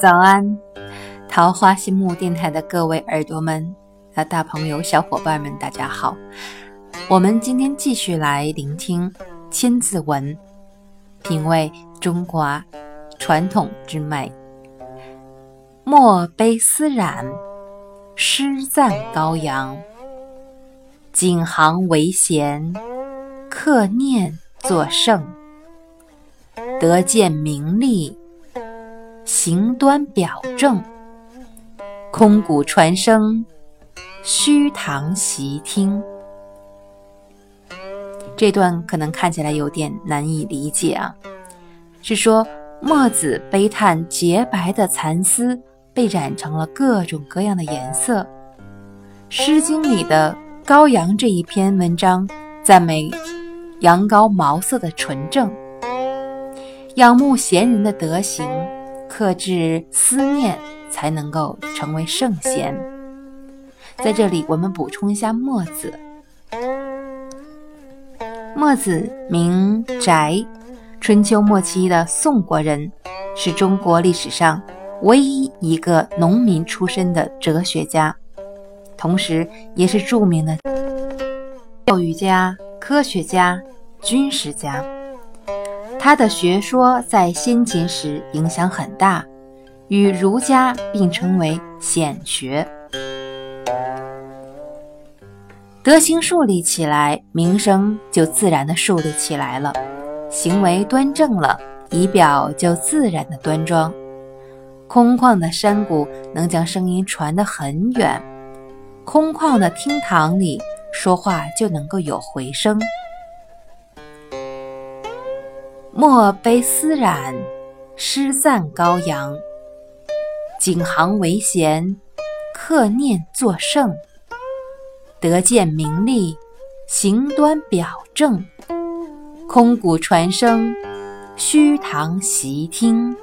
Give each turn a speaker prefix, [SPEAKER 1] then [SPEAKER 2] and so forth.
[SPEAKER 1] 早安，桃花心木电台的各位耳朵们、啊大朋友、小伙伴们，大家好！我们今天继续来聆听《千字文》，品味中华传统之美。墨悲丝染，诗赞高阳。景行为贤，克念作圣。得见名利。行端表正，空谷传声，虚堂习听。这段可能看起来有点难以理解啊，是说墨子悲叹洁白的蚕丝被染成了各种各样的颜色。《诗经》里的《羔羊》这一篇文章赞美羊羔毛色的纯正，仰慕贤人的德行。克制思念，才能够成为圣贤。在这里，我们补充一下墨子。墨子名翟，春秋末期的宋国人，是中国历史上唯一一个农民出身的哲学家，同时也是著名的教育家、科学家、军事家。他的学说在先秦时影响很大，与儒家并称为显学。德行树立起来，名声就自然的树立起来了，行为端正了，仪表就自然的端庄。空旷的山谷能将声音传得很远，空旷的厅堂里说话就能够有回声。墨悲丝染，诗赞羔羊。景行为贤，克念作圣。得见名利，行端表正。空谷传声，虚堂习听。